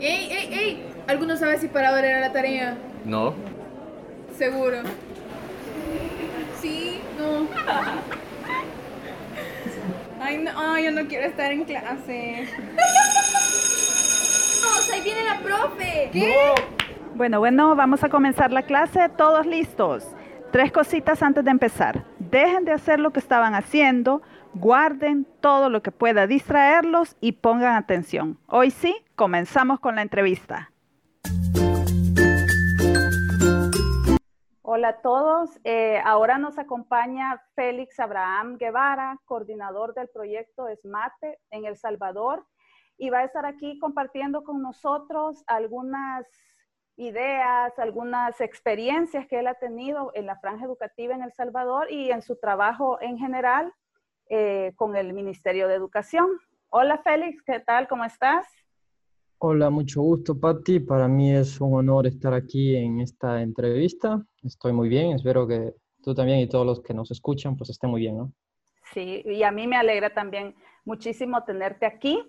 ¡Ey, ey, ey! ¿Alguno sabe si para ahora era la tarea? No. Seguro. Sí, no. Ay, no, ay, yo no quiero estar en clase. ¡Vamos, ahí viene la profe! ¿Qué? Bueno, bueno, vamos a comenzar la clase. Todos listos. Tres cositas antes de empezar. Dejen de hacer lo que estaban haciendo, guarden todo lo que pueda distraerlos y pongan atención. Hoy sí, comenzamos con la entrevista. Hola a todos. Eh, ahora nos acompaña Félix Abraham Guevara, coordinador del proyecto ESMATE en El Salvador, y va a estar aquí compartiendo con nosotros algunas ideas, algunas experiencias que él ha tenido en la franja educativa en El Salvador y en su trabajo en general eh, con el Ministerio de Educación. Hola Félix, ¿qué tal? ¿Cómo estás? Hola, mucho gusto, Patti. Para mí es un honor estar aquí en esta entrevista. Estoy muy bien, espero que tú también y todos los que nos escuchan pues estén muy bien, ¿no? Sí, y a mí me alegra también muchísimo tenerte aquí.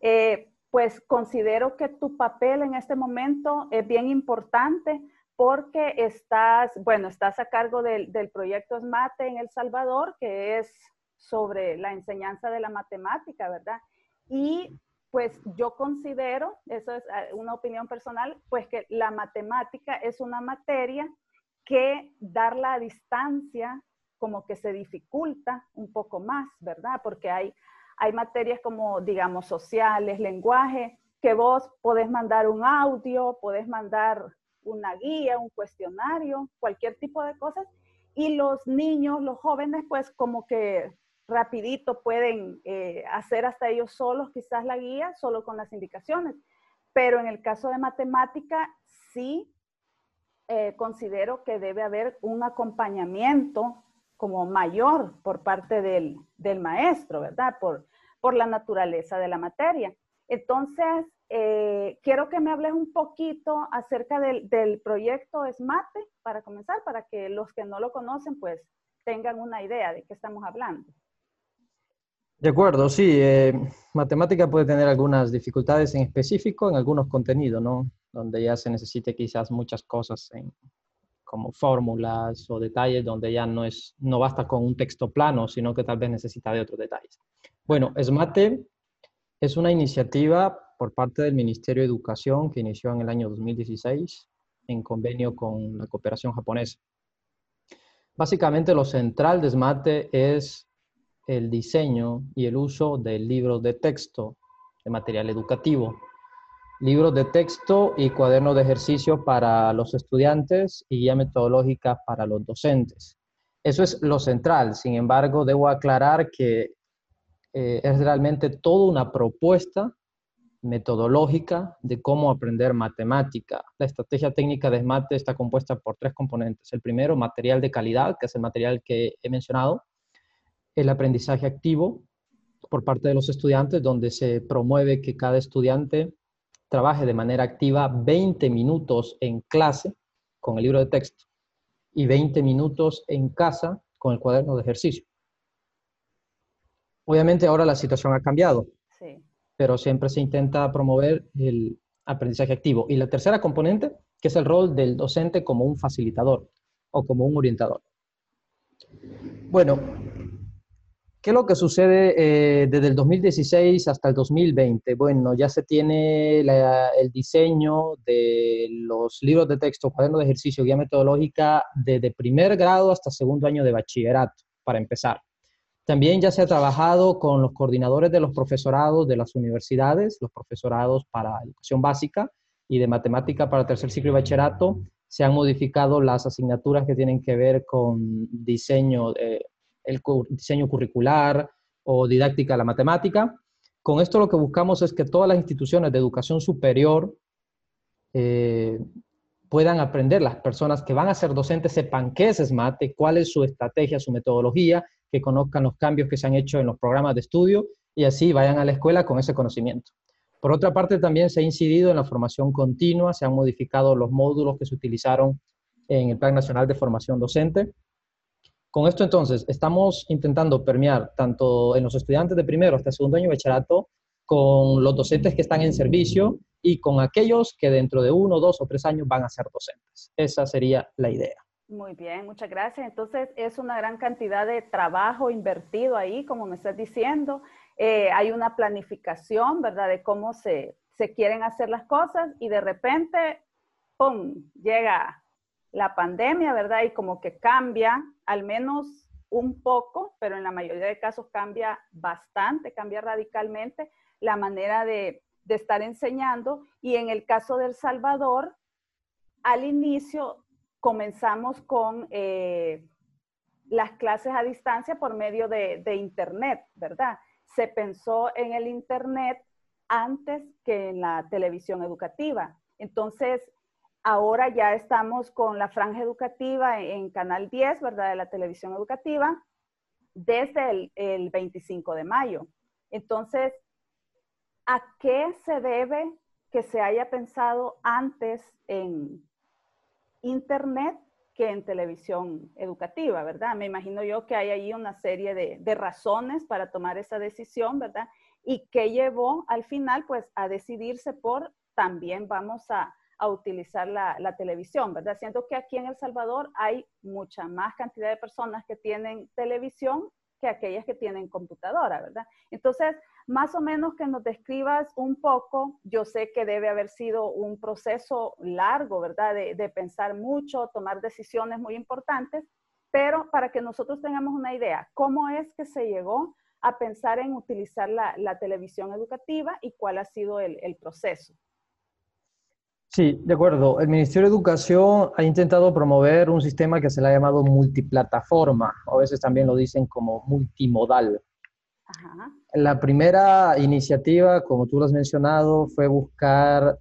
Eh, pues considero que tu papel en este momento es bien importante porque estás, bueno, estás a cargo del, del proyecto SMATE en El Salvador, que es sobre la enseñanza de la matemática, ¿verdad? Y pues yo considero, eso es eh, una opinión personal, pues que la matemática es una materia que darla a distancia como que se dificulta un poco más, ¿verdad? Porque hay hay materias como, digamos, sociales, lenguaje, que vos podés mandar un audio, podés mandar una guía, un cuestionario, cualquier tipo de cosas. Y los niños, los jóvenes, pues como que rapidito pueden eh, hacer hasta ellos solos quizás la guía, solo con las indicaciones. Pero en el caso de matemática, sí eh, considero que debe haber un acompañamiento como mayor por parte del, maestro, ¿verdad? Por, por la naturaleza de la materia. Entonces, eh, quiero que me hables un poquito acerca del, proyecto SMATE para comenzar, para que los que no lo conocen, pues tengan una idea de qué estamos hablando. De acuerdo, sí. Eh, matemática puede tener algunas dificultades en específico en algunos contenidos, ¿no? Donde ya se necesite quizás muchas cosas en, como fórmulas o detalles donde ya no, es, no basta con un texto plano, sino que tal vez necesita de otros detalles. Bueno, SMATE es una iniciativa por parte del Ministerio de Educación que inició en el año 2016 en convenio con la cooperación japonesa. Básicamente lo central de SMATE es el diseño y el uso del libro de texto de material educativo libros de texto y cuadernos de ejercicio para los estudiantes y guía metodológica para los docentes. Eso es lo central. Sin embargo, debo aclarar que eh, es realmente toda una propuesta metodológica de cómo aprender matemática. La estrategia técnica de SMATE está compuesta por tres componentes. El primero, material de calidad, que es el material que he mencionado. El aprendizaje activo por parte de los estudiantes, donde se promueve que cada estudiante trabaje de manera activa 20 minutos en clase con el libro de texto y 20 minutos en casa con el cuaderno de ejercicio. Obviamente ahora la situación ha cambiado, pero siempre se intenta promover el aprendizaje activo. Y la tercera componente, que es el rol del docente como un facilitador o como un orientador. Bueno, ¿Qué es lo que sucede eh, desde el 2016 hasta el 2020? Bueno, ya se tiene el diseño de los libros de texto, cuadernos de ejercicio, guía metodológica desde primer grado hasta segundo año de bachillerato, para empezar. También ya se ha trabajado con los coordinadores de los profesorados de las universidades, los profesorados para educación básica y de matemática para tercer ciclo y bachillerato. Se han modificado las asignaturas que tienen que ver con diseño, eh, el diseño curricular o didáctica de la matemática. Con esto lo que buscamos es que todas las instituciones de educación superior eh, puedan aprender, las personas que van a ser docentes sepan qué es SMATE, cuál es su estrategia, su metodología, que conozcan los cambios que se han hecho en los programas de estudio y así vayan a la escuela con ese conocimiento. Por otra parte, también se ha incidido en la formación continua, se han modificado los módulos que se utilizaron en el Plan Nacional de Formación Docente con esto entonces estamos intentando permear tanto en los estudiantes de primero hasta segundo año de bachillerato con los docentes que están en servicio y con aquellos que dentro de uno, dos o tres años van a ser docentes. Esa sería la idea. Muy bien, muchas gracias. Entonces es una gran cantidad de trabajo invertido ahí, como me estás diciendo. Eh, hay una planificación, ¿verdad? De cómo se, se quieren hacer las cosas y de repente, ¡pum!, llega la pandemia, ¿verdad? Y como que cambia, al menos un poco, pero en la mayoría de casos cambia bastante, cambia radicalmente la manera de, de estar enseñando. Y en el caso del Salvador, al inicio comenzamos con eh, las clases a distancia por medio de, de Internet, ¿verdad? Se pensó en el Internet antes que en la televisión educativa. Entonces, ahora ya estamos con la franja educativa en, Canal 10, ¿verdad? De la televisión educativa, desde el, 25 de mayo. Entonces, ¿a qué se debe que se haya pensado antes en Internet que en televisión educativa, ¿verdad? Me imagino yo que hay ahí una serie de, de razones para tomar esa decisión, ¿verdad? y que llevó al final pues a decidirse por también vamos a, utilizar la, televisión, ¿verdad? Siento que aquí en El Salvador hay mucha más cantidad de personas que tienen televisión que aquellas que tienen computadora, ¿verdad? Entonces, más o menos que nos describas un poco, yo sé que debe haber sido un proceso largo, ¿verdad? De pensar mucho, tomar decisiones muy importantes, pero para que nosotros tengamos una idea, ¿cómo es que se llegó a pensar en utilizar la, televisión educativa y cuál ha sido el, proceso. Sí, de acuerdo. El Ministerio de Educación ha intentado promover un sistema que se le ha llamado multiplataforma, a veces también lo dicen como multimodal. La primera iniciativa, como tú lo has mencionado, fue buscar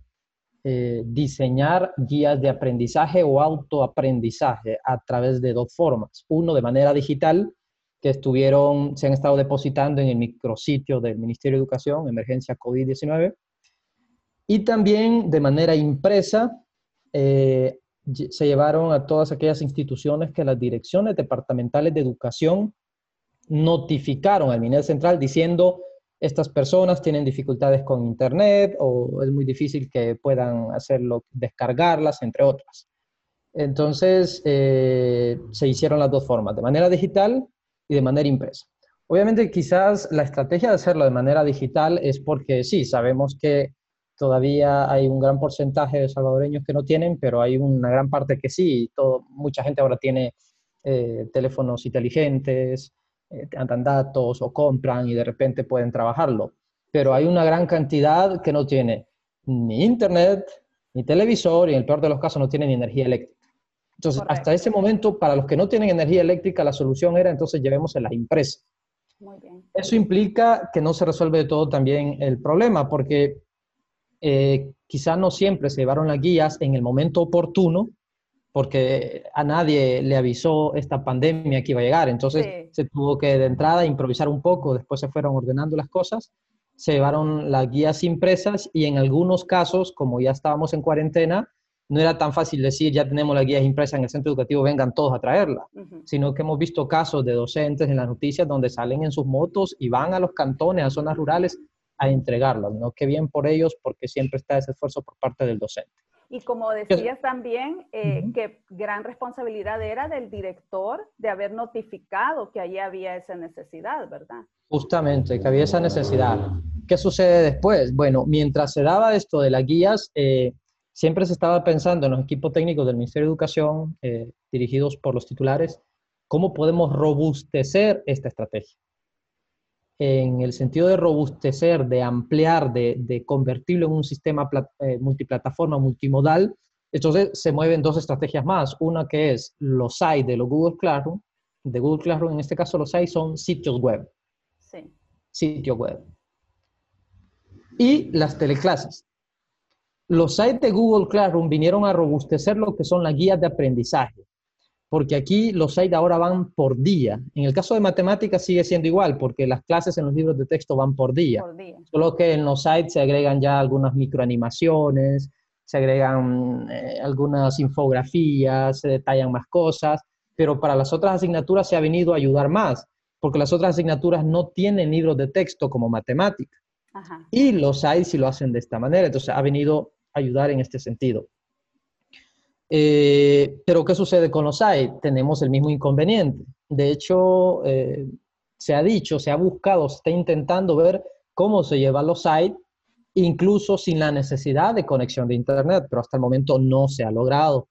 eh, diseñar guías de aprendizaje o autoaprendizaje a través de dos formas. Uno, de manera digital, que estuvieron, se han estado depositando en el micrositio del Ministerio de Educación, emergencia COVID-19, y también de manera impresa eh, se llevaron a todas aquellas instituciones que las direcciones departamentales de educación notificaron al Ministerio Central diciendo estas personas tienen dificultades con Internet o es muy difícil que puedan hacerlo, descargarlas, entre otras. Entonces, eh, se hicieron las dos formas, de manera digital y de manera impresa. Obviamente quizás la estrategia de hacerlo de manera digital es porque sí, sabemos que todavía hay un gran porcentaje de salvadoreños que no tienen, pero hay una gran parte que sí. Todo, mucha gente ahora tiene eh, teléfonos inteligentes, eh, andan datos o compran y de repente pueden trabajarlo. Pero hay una gran cantidad que no tiene ni internet, ni televisor y en el peor de los casos no tiene ni energía eléctrica. Entonces, hasta ese momento, para los que no tienen energía eléctrica, la solución era entonces llevemos en las empresas. Muy bien. Eso implica que no se resuelve todo también el problema, porque eh, quizá no siempre se llevaron las guías en el momento oportuno, porque a nadie le avisó esta pandemia que iba a llegar. Entonces se tuvo que de entrada improvisar un poco, después se fueron ordenando las cosas, se llevaron las guías impresas y en algunos casos, como ya estábamos en cuarentena, no era tan fácil decir, ya tenemos las guías impresas en el centro educativo, vengan todos a traerla, sino que hemos visto casos de docentes en las noticias donde salen en sus motos y van a los cantones, a zonas rurales, a entregarlas, ¿no? Qué bien por ellos, porque siempre está ese esfuerzo por parte del docente. Y como decías también, eh, que gran responsabilidad era del director de haber notificado que allí había esa necesidad, ¿verdad? Justamente, que había esa necesidad. ¿Qué sucede después? Bueno, mientras se daba esto de las guías, eh, siempre se estaba pensando en los equipos técnicos del Ministerio de Educación, eh, dirigidos por los titulares, cómo podemos robustecer esta estrategia. En el sentido de robustecer, de ampliar, de, convertirlo en un sistema eh, multiplataforma, multimodal, entonces se mueven dos estrategias más. Una que es los sites de los Google Classroom, de Google Classroom, en este caso los sites son sitios web. Sí. Sitio web. Y las teleclases los sites de Google Classroom vinieron a robustecer lo que son las guías de aprendizaje, porque aquí los sites ahora van por día. En el caso de matemáticas sigue siendo igual, porque las clases en los libros de texto van por día. Solo que en los sites se agregan ya algunas microanimaciones, se agregan eh, algunas infografías, se detallan más cosas, pero para las otras asignaturas se ha venido a ayudar más, porque las otras asignaturas no tienen libros de texto como matemáticas. Ajá. Y los hay si lo hacen de esta manera. Entonces ha venido a ayudar en este sentido. Eh, pero ¿qué sucede con los hay? Tenemos el mismo inconveniente. De hecho, eh, se ha dicho, se ha buscado, se está intentando ver cómo se llevan los sites, incluso sin la necesidad de conexión de Internet, pero hasta el momento no se ha logrado,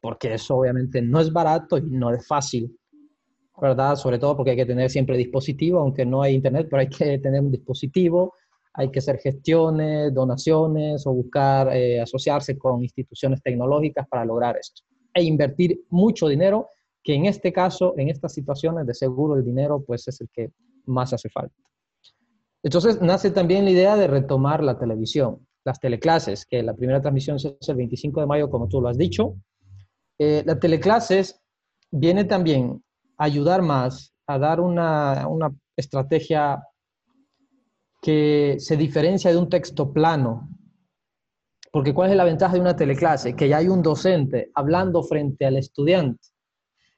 porque eso obviamente no es barato y no es fácil, ¿verdad? Sobre todo porque hay que tener siempre dispositivo, aunque no hay Internet, pero hay que tener un dispositivo, hay que hacer gestiones, donaciones o buscar eh, asociarse con instituciones tecnológicas para lograr esto. E invertir mucho dinero, que en este caso, en estas situaciones, de seguro el dinero pues es el que más hace falta. Entonces nace también la idea de retomar la televisión, las teleclases, que la primera transmisión es el 25 de mayo, como tú lo has dicho. Eh, la teleclases viene también a ayudar más a dar una, una estrategia que se diferencia de un texto plano. Porque ¿cuál es la ventaja de una teleclase? Que ya hay un docente hablando frente al estudiante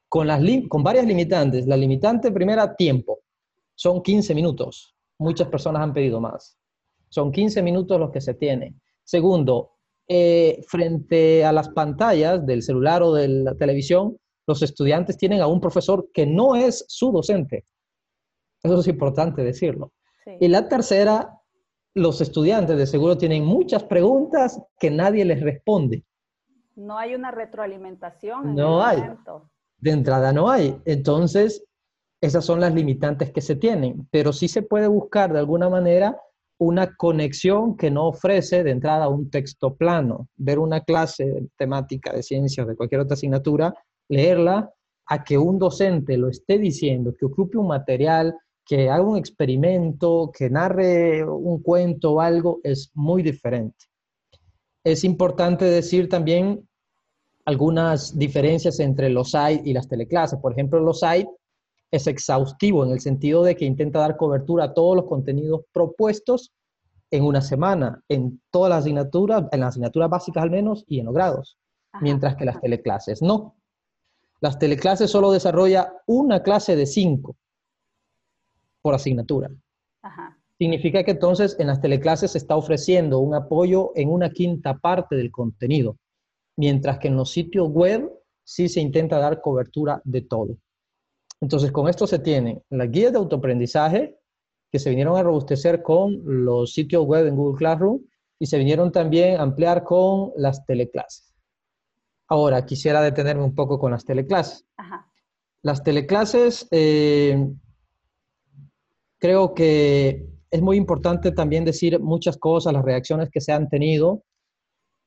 con, las con varias limitantes. La limitante primera, tiempo. Son 15 minutos. Muchas personas han pedido más. Son 15 minutos los que se tienen. Segundo, eh, frente a las pantallas del celular o de la televisión, los estudiantes tienen a un profesor que no es su docente. Eso es importante decirlo. Y la tercera, los estudiantes de seguro tienen muchas preguntas que nadie les responde. No hay una retroalimentación. no hay. De entrada no hay. Entonces, esas son las limitantes que se tienen, pero sí se puede buscar de alguna manera una conexión que no ofrece de entrada un texto plano. Ver una clase temática de ciencias de cualquier otra asignatura, leerla, a que un docente lo esté diciendo, que ocupe un material, que haga un experimento, que narre un cuento o algo, es muy diferente. Es importante decir también algunas diferencias entre los SAID y las teleclases. Por ejemplo, los SAID es exhaustivo en el sentido de que intenta dar cobertura a todos los contenidos propuestos en una semana, en todas las asignaturas, en las asignaturas básicas al menos y en los grados, mientras que las teleclases no. Las teleclases solo desarrolla una clase de cinco por asignatura. Significa que entonces en las teleclases se está ofreciendo un apoyo en una quinta parte del contenido, mientras que en los sitios web sí se intenta dar cobertura de todo. Entonces, con esto se tienen las guías de autoaprendizaje que se vinieron a robustecer con los sitios web en Google Classroom y se vinieron también a ampliar con las teleclases. Ahora, quisiera detenerme un poco con las teleclases. Las teleclases eh, creo que es muy importante también decir muchas cosas, las reacciones que se han tenido.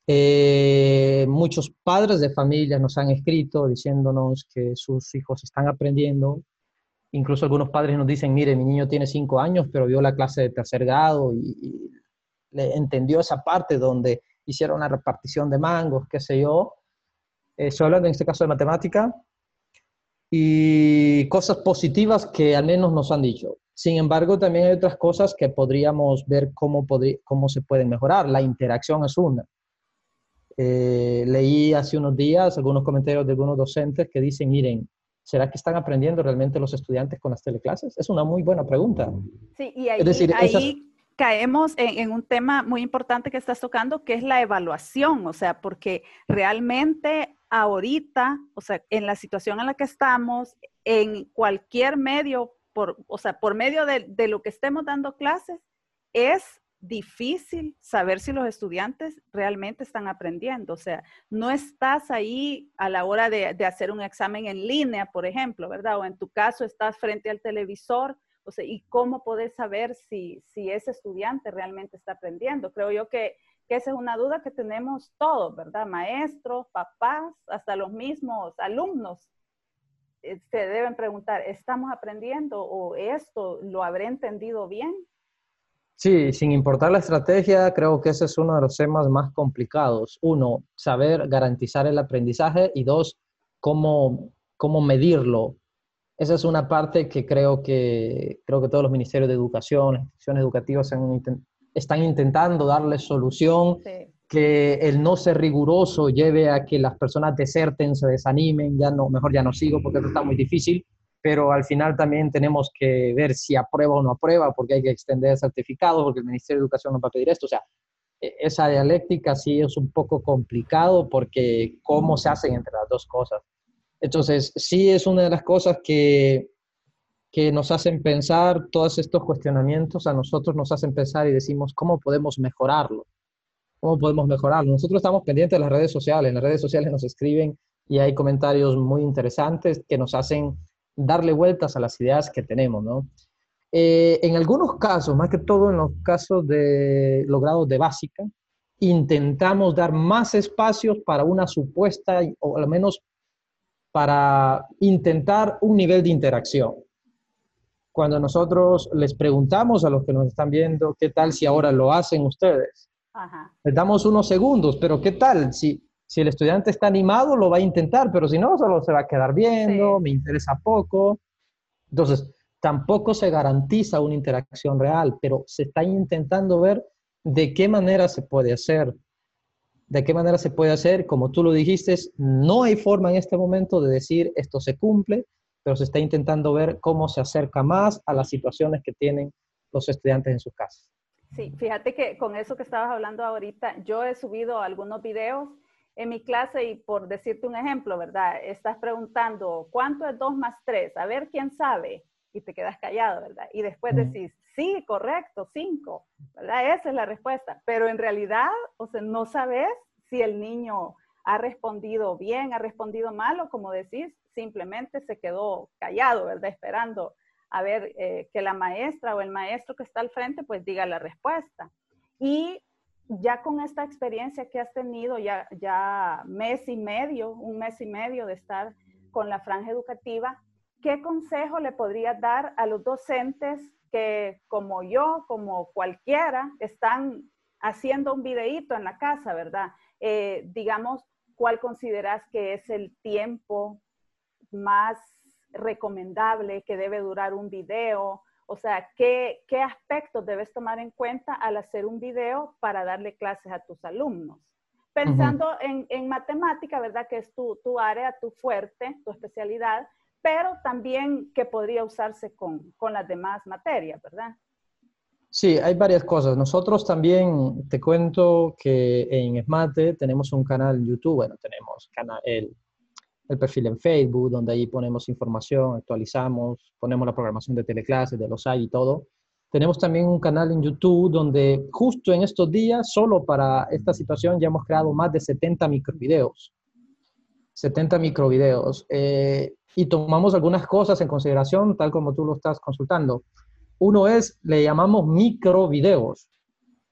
Eh, muchos padres de familia nos han escrito diciéndonos que sus hijos están aprendiendo. Incluso algunos padres nos dicen, mire, mi niño tiene cinco años, pero vio la clase de tercer grado y, le entendió esa parte donde hicieron la repartición de mangos, qué sé yo. Eh, estoy hablando en este caso de matemática y cosas positivas que al menos nos han dicho. Sin embargo, también hay otras cosas que podríamos ver cómo, cómo se pueden mejorar. La interacción es una. Eh, leí hace unos días algunos comentarios de algunos docentes que dicen, miren, ¿será que están aprendiendo realmente los estudiantes con las teleclases? Es una muy buena pregunta. Sí, y ahí, decir, ahí caemos en, en, un tema muy importante que estás tocando, que es la evaluación, o sea, porque realmente ahorita, o sea, en la situación en la que estamos, en cualquier medio por, o sea, por medio de, lo que estemos dando clases, es difícil saber si los estudiantes realmente están aprendiendo. O sea, no estás ahí a la hora de, hacer un examen en línea, por ejemplo, ¿verdad? O en tu caso estás frente al televisor. O sea, ¿y cómo podés saber si, ese estudiante realmente está aprendiendo? Creo yo que, que esa es una duda que tenemos todos, ¿verdad? Maestros, papás, hasta los mismos alumnos se deben preguntar, ¿estamos aprendiendo o esto lo habré entendido bien? Sí, sin importar la estrategia, creo que ese es uno de los temas más complicados. Uno, saber garantizar el aprendizaje y dos, cómo, cómo medirlo. Esa es una parte que creo que, creo que todos los ministerios de educación, instituciones educativas están intentando darle solución. Sí que el no ser riguroso lleve a que las personas deserten, se desanimen, ya no, mejor ya no sigo porque esto está muy difícil. pero al final también tenemos que ver si aprueba o no aprueba, porque hay que extender certificados, porque el Ministerio de Educación nos va a pedir esto. O sea, e, esa dialéctica sí es un poco complicado porque cómo se hacen entre las dos cosas. Entonces, sí es una de las cosas que, que nos hacen pensar, todos estos cuestionamientos a nosotros nos hacen pensar y decimos, ¿cómo podemos mejorarlo? ¿Cómo podemos mejorarlo? Nosotros estamos pendientes de las redes sociales, en las redes sociales nos escriben y hay comentarios muy interesantes que nos hacen darle vueltas a las ideas que tenemos, ¿no? Eh, en algunos casos, más que todo en los casos de los grados de básica, intentamos dar más espacios para una supuesta, o al menos para intentar un nivel de interacción. Cuando nosotros les preguntamos a los que nos están viendo, ¿qué tal si ahora lo hacen ustedes? Les damos unos segundos, pero ¿qué tal si si el estudiante está animado, lo va a intentar, pero si no, solo se va a quedar viendo, me interesa poco. Entonces, tampoco se garantiza una interacción real, pero se está intentando ver de qué manera se puede hacer. De qué manera se puede hacer, como tú lo dijiste, no hay forma en este momento de decir esto se cumple, pero se está intentando ver cómo se acerca más a las situaciones que tienen los estudiantes en sus casas. Sí, fíjate que con eso que estabas hablando ahorita, yo he subido algunos videos en mi clase y por decirte un ejemplo, ¿verdad? Estás preguntando, ¿cuánto es 2 más 3? A ver quién sabe. Y te quedas callado, ¿verdad? Y después decís, sí, correcto, 5, ¿verdad? Esa es la respuesta. Pero en realidad, o sea, no sabes si el niño ha respondido bien, ha respondido mal o como decís, simplemente se quedó callado, ¿verdad? Esperando a ver eh, que la maestra o el maestro que está al frente pues diga la respuesta. Y ya con esta experiencia que has tenido, ya, ya mes y medio, un mes y medio de estar con la franja educativa, ¿qué consejo le podrías dar a los docentes que como yo, como cualquiera, están haciendo un videíto en la casa, ¿verdad? Eh, digamos, ¿cuál consideras que es el tiempo más recomendable que debe durar un video? O sea, ¿qué, aspectos debes tomar en cuenta al hacer un video para darle clases a tus alumnos? Pensando en, matemática, ¿verdad? Que es tu, tu, área, tu fuerte, tu especialidad, pero también que podría usarse con, con las demás materias, ¿verdad? Sí, hay varias cosas. Nosotros también, te cuento que en SMATE tenemos un canal en YouTube, bueno, tenemos canal, el, el perfil en Facebook, donde ahí ponemos información, actualizamos, ponemos la programación de teleclases, de los hay y todo. Tenemos también un canal en YouTube donde justo en estos días, solo para esta situación, ya hemos creado más de 70 microvideos. 70 microvideos. Eh, y tomamos algunas cosas en consideración, tal como tú lo estás consultando. Uno es, le llamamos microvideos,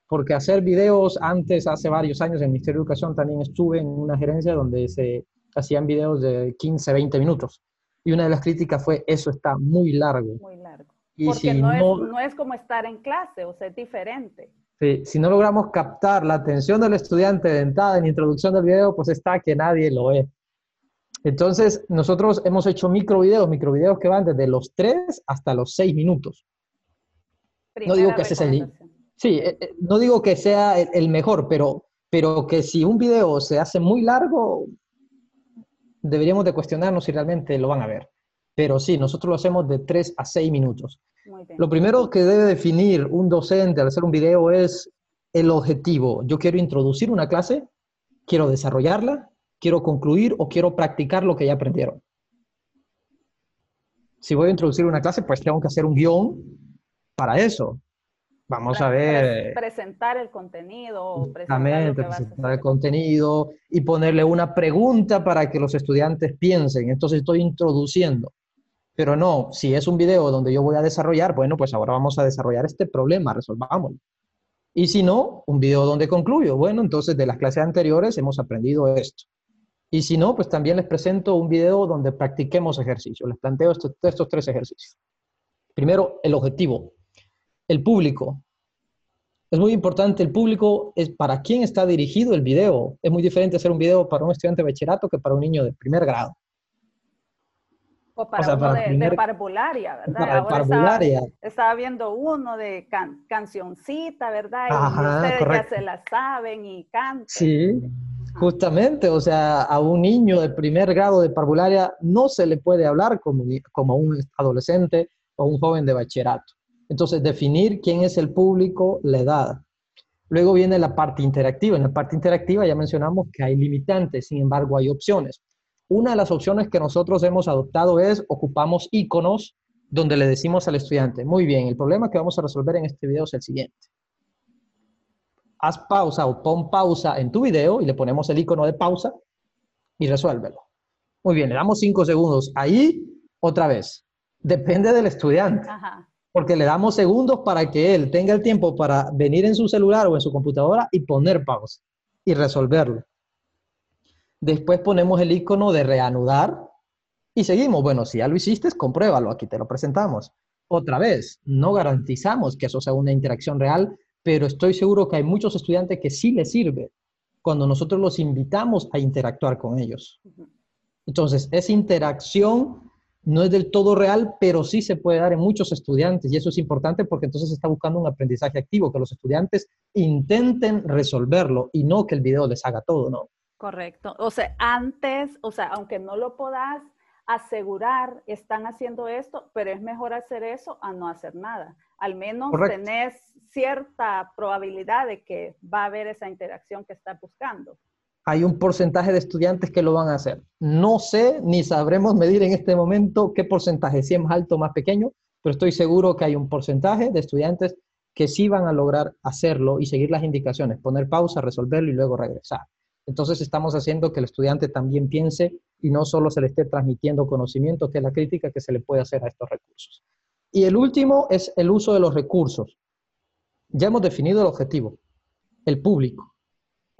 porque hacer videos antes, hace varios años, en el Ministerio de Educación también estuve en una gerencia donde se hacían videos de 15, 20 minutos. Y una de las críticas fue, eso está muy largo. Muy largo. Y Porque no, es, no, es, como estar en clase, o sea, es diferente. Sí, si no logramos captar la atención del estudiante de entrada en introducción del video, pues está que nadie lo ve. Entonces, nosotros hemos hecho microvideos, microvideos que van desde los 3 hasta los 6 minutos. no digo que sea el, Sí, eh, eh, no digo que sea el, el mejor, pero, pero que si un video se hace muy largo, deberíamos de cuestionarnos si realmente lo van a ver. Pero sí, nosotros lo hacemos de 3 a 6 minutos. Lo primero que debe definir un docente al hacer un video es el objetivo. Yo quiero introducir una clase, quiero desarrollarla, quiero concluir o quiero practicar lo que ya aprendieron. Si voy a introducir una clase, pues tengo que hacer un guion para eso. Vamos a ver. Presentar el contenido. Presentar, presentar el contenido y ponerle una pregunta para que los estudiantes piensen. Entonces estoy introduciendo. Pero no, si es un video donde yo voy a desarrollar, bueno, pues ahora vamos a desarrollar este problema, resolvámoslo. Y si no, un video donde concluyo. Bueno, entonces de las clases anteriores hemos aprendido esto. Y si no, pues también les presento un video donde practiquemos ejercicios. Les planteo estos, estos tres ejercicios. Primero, el objetivo el público. Es muy importante, el público es para quién está dirigido el video. Es muy diferente hacer un video para un estudiante de bachillerato que para un niño de primer grado. O para uno de, parvularia, ¿verdad? parvularia. Estaba, viendo uno de cancioncita, ¿verdad? Y ustedes ya se la saben y cantan. Sí, Justamente, o sea, a un niño de primer grado de parvularia no se le puede hablar como, como a un adolescente o un joven de bachillerato. Entonces, definir quién es el público, la edad. Luego viene la parte interactiva. En la parte interactiva ya mencionamos que hay limitantes, sin embargo, hay opciones. Una de las opciones que nosotros hemos adoptado es ocupamos iconos donde le decimos al estudiante, muy bien, el problema que vamos a resolver en este video es el siguiente. Haz pausa o pon pausa en tu video y le ponemos el icono de pausa y resuélvelo. Muy bien, le damos cinco segundos. Ahí, otra vez, depende del estudiante. Porque le damos segundos para que él tenga el tiempo para venir en su celular o en su computadora y poner pausa y resolverlo. Después ponemos el icono de reanudar y seguimos. Bueno, si ya lo hiciste, compruébalo. Aquí te lo presentamos. Otra vez, no garantizamos que eso sea una interacción real, pero estoy seguro que hay muchos estudiantes que sí les sirve cuando nosotros los invitamos a interactuar con ellos. Entonces, esa interacción no es del todo real, pero sí se puede dar en muchos estudiantes y eso es importante porque entonces se está buscando un aprendizaje activo, que los estudiantes intenten resolverlo y no que el video les haga todo, ¿no? Correcto. O sea, antes, o sea, aunque no lo puedas asegurar, están haciendo esto, pero es mejor hacer eso a no hacer nada. Al menos tenés cierta probabilidad de que va a haber esa interacción que estás buscando. Hay un porcentaje de estudiantes que lo van a hacer. No sé ni sabremos medir en este momento qué porcentaje, si es más alto o más pequeño, pero estoy seguro que hay un porcentaje de estudiantes que sí van a lograr hacerlo y seguir las indicaciones, poner pausa, resolverlo y luego regresar. Entonces estamos haciendo que el estudiante también piense y no solo se le esté transmitiendo conocimiento, que es la crítica que se le puede hacer a estos recursos. Y el último es el uso de los recursos. Ya hemos definido el objetivo, el público.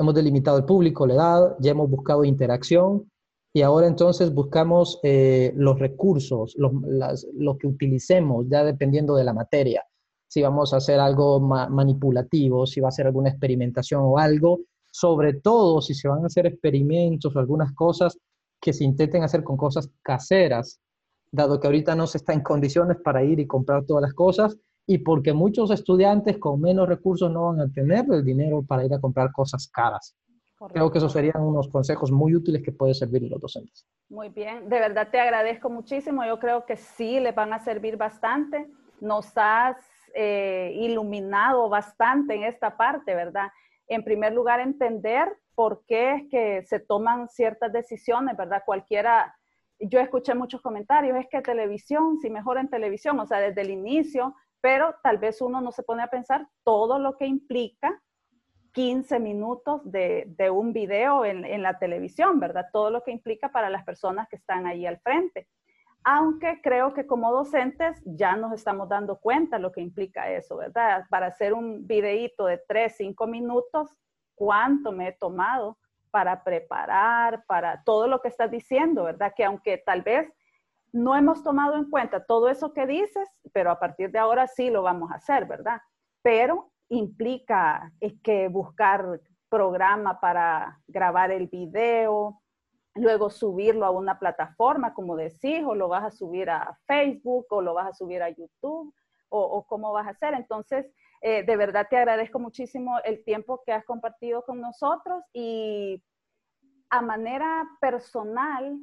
Hemos delimitado el público, la edad, ya hemos buscado interacción y ahora entonces buscamos eh, los recursos, lo que utilicemos, ya dependiendo de la materia. Si vamos a hacer algo manipulativo, si va a ser alguna experimentación o algo, sobre todo si se van a hacer experimentos o algunas cosas que se intenten hacer con cosas caseras, dado que ahorita no se está en condiciones para ir y comprar todas las cosas y porque muchos estudiantes con menos recursos no van a tener el dinero para ir a comprar cosas caras. Creo que esos serían unos consejos muy útiles que pueden servir los docentes. Muy bien, de verdad te agradezco muchísimo. Yo creo que sí les van a servir bastante. Nos has eh, iluminado bastante en esta parte, ¿verdad? en primer lugar, entender por qué es que se toman ciertas decisiones, ¿verdad? Cualquiera, yo escuché muchos comentarios, es que televisión, si mejor en televisión, o sea, desde el inicio, pero tal vez uno no se pone a pensar todo lo que implica 15 minutos de, un video en, en, la televisión, ¿verdad? Todo lo que implica para las personas que están ahí al frente aunque creo que como docentes ya nos estamos dando cuenta lo que implica eso, ¿verdad? Para hacer un videíto de 3, 5 minutos, ¿cuánto me he tomado para preparar, para todo lo que estás diciendo, ¿verdad? Que aunque tal vez no hemos tomado en cuenta todo eso que dices, pero a partir de ahora sí lo vamos a hacer, ¿verdad? Pero implica que buscar programa para grabar el video, luego subirlo a una plataforma, como decís, o lo vas a subir a Facebook, o lo vas a subir a YouTube, o, cómo vas a hacer. Entonces, eh, de verdad te agradezco muchísimo el tiempo que has compartido con nosotros y a manera personal,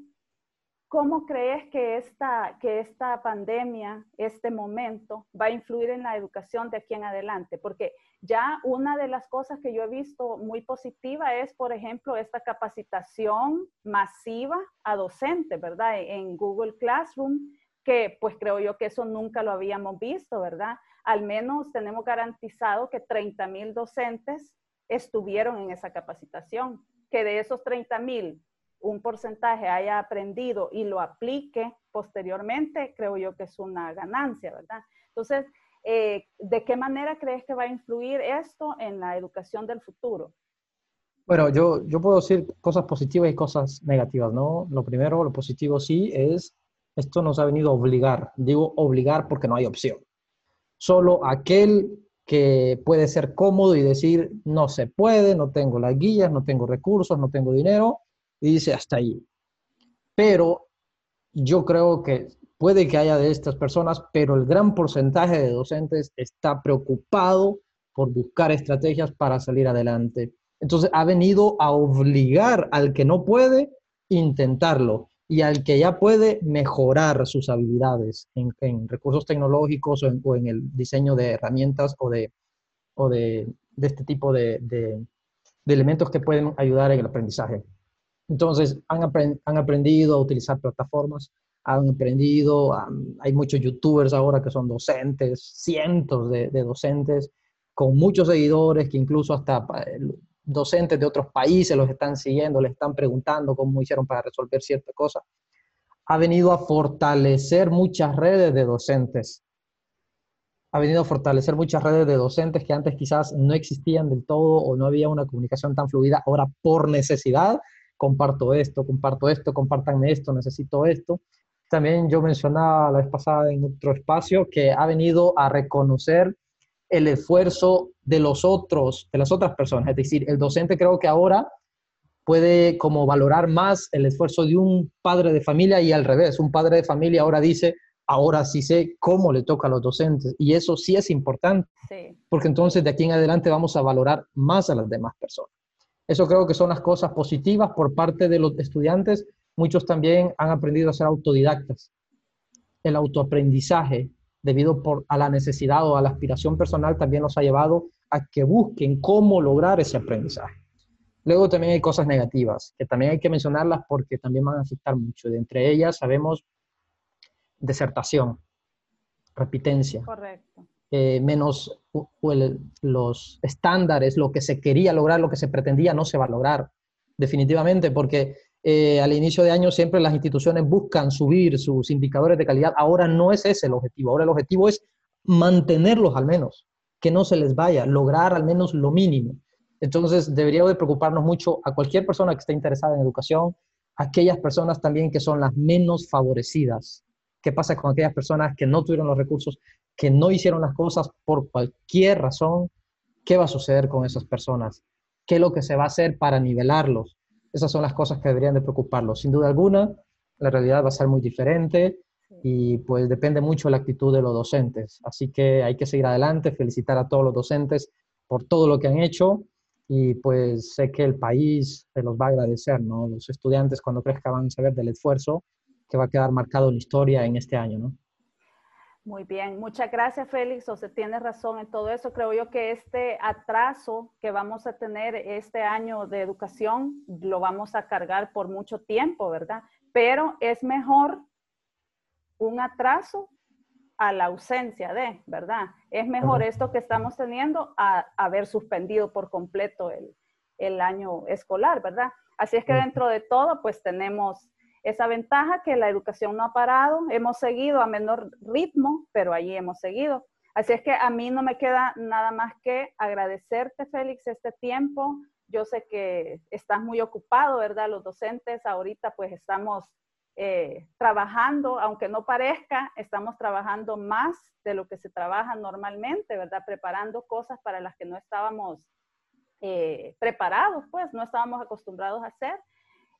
¿Cómo crees que esta, que esta pandemia, este momento, va a influir en la educación de aquí en adelante? Porque ya una de las cosas que yo he visto muy positiva es, por ejemplo, esta capacitación masiva a docentes, ¿verdad? En Google Classroom, que pues creo yo que eso nunca lo habíamos visto, ¿verdad? Al menos tenemos garantizado que 30 mil docentes estuvieron en esa capacitación, que de esos 30 mil un porcentaje haya aprendido y lo aplique posteriormente, creo yo que es una ganancia, ¿verdad? Entonces, eh, ¿de qué manera crees que va a influir esto en la educación del futuro? Bueno, yo, yo puedo decir cosas positivas y cosas negativas, ¿no? Lo primero, lo positivo sí es, esto nos ha venido a obligar, digo obligar porque no hay opción. Solo aquel que puede ser cómodo y decir, no se puede, no tengo las guías, no tengo recursos, no tengo dinero, y dice hasta ahí. Pero yo creo que puede que haya de estas personas, pero el gran porcentaje de docentes está preocupado por buscar estrategias para salir adelante. Entonces ha venido a obligar al que no puede intentarlo y al que ya puede mejorar sus habilidades en, recursos tecnológicos o en, el diseño de herramientas o de, o de, este tipo de, de, elementos que pueden ayudar en el aprendizaje. Entonces, han, han aprendido a utilizar plataformas, han aprendido, hay muchos youtubers ahora que son docentes, cientos de, de docentes con muchos seguidores que incluso hasta docentes de otros países los están siguiendo, les están preguntando cómo hicieron para resolver cierta cosa, ha venido a fortalecer muchas redes de docentes. Ha venido a fortalecer muchas redes de docentes que antes quizás no existían del todo o no había una comunicación tan fluida. Ahora por necesidad, comparto esto, comparto esto, compártanme esto, necesito esto. También yo mencionaba la vez pasada en otro espacio que ha venido a reconocer el esfuerzo de los otros, de las otras personas. Es decir, el docente creo que ahora puede como valorar más el esfuerzo de un padre de familia y al revés, un padre de familia ahora dice, ahora sí sé cómo le toca a los docentes y eso sí es importante, porque entonces de aquí en adelante vamos a valorar más a las demás personas. Eso creo que son las cosas positivas por parte de los estudiantes. Muchos también han aprendido a ser autodidactas. El autoaprendizaje, debido por, a la necesidad o a la aspiración personal, también los ha llevado a que busquen cómo lograr ese aprendizaje. Luego también hay cosas negativas, que también hay que mencionarlas porque también van a afectar mucho. De entre ellas sabemos desertación, repitencia. Correcto. Eh, menos los estándares, lo que se quería lograr, lo que se pretendía, no se va a lograr, definitivamente, porque eh, al inicio de año siempre las instituciones buscan subir sus indicadores de calidad. Ahora no es ese el objetivo, ahora el objetivo es mantenerlos al menos, que no se les vaya, lograr al menos lo mínimo. Entonces deberíamos de preocuparnos mucho a cualquier persona que esté interesada en educación, aquellas personas también que son las menos favorecidas. ¿Qué pasa con aquellas personas que no tuvieron los recursos, que no hicieron las cosas por cualquier razón? ¿Qué va a suceder con esas personas? ¿Qué es lo que se va a hacer para nivelarlos? Esas son las cosas que deberían de preocuparlos. Sin duda alguna, la realidad va a ser muy diferente y pues depende mucho de la actitud de los docentes. Así que hay que seguir adelante, felicitar a todos los docentes por todo lo que han hecho y pues sé que el país se los va a agradecer, ¿no? Los estudiantes cuando crezcan van a saber del esfuerzo que va a quedar marcado en la historia en este año, ¿no? Muy bien, muchas gracias Félix, o se tiene razón en todo eso. Creo yo que este atraso que vamos a tener este año de educación lo vamos a cargar por mucho tiempo, ¿verdad? Pero es mejor un atraso a la ausencia de, ¿verdad? Es mejor esto que estamos teniendo a, haber suspendido por completo el, el año escolar, ¿verdad? Así es que dentro de todo, pues tenemos esa ventaja que la educación no ha parado, hemos seguido a menor ritmo, pero allí hemos seguido. Así es que a mí no me queda nada más que agradecerte, Félix, este tiempo. Yo sé que estás muy ocupado, ¿verdad? Los docentes ahorita pues estamos eh, trabajando, aunque no parezca, estamos trabajando más de lo que se trabaja normalmente, ¿verdad? Preparando cosas para las que no estábamos eh, preparados, pues no estábamos acostumbrados a hacer.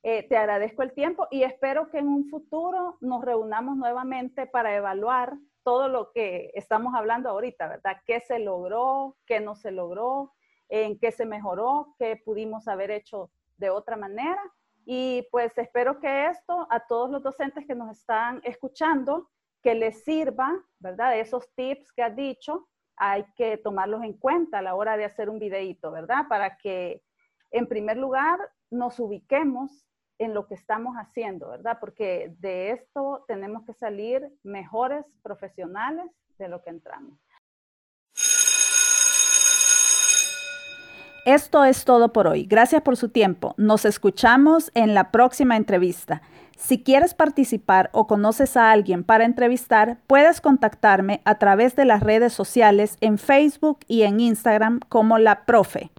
Eh, te agradezco el tiempo y espero que en un futuro nos reunamos nuevamente para evaluar todo lo que estamos hablando ahorita, ¿verdad? ¿Qué se logró? ¿Qué no se logró? ¿En qué se mejoró? ¿Qué pudimos haber hecho de otra manera? Y pues espero que esto a todos los docentes que nos están escuchando, que les sirva, ¿verdad? Esos tips que has dicho, hay que tomarlos en cuenta a la hora de hacer un videíto, ¿verdad? Para que en primer lugar nos ubiquemos en lo que estamos haciendo, ¿verdad? Porque de esto tenemos que salir mejores profesionales de lo que entramos. Esto es todo por hoy. Gracias por su tiempo. Nos escuchamos en la próxima entrevista. Si quieres participar o conoces a alguien para entrevistar, puedes contactarme a través de las redes sociales en Facebook y en Instagram como la profe.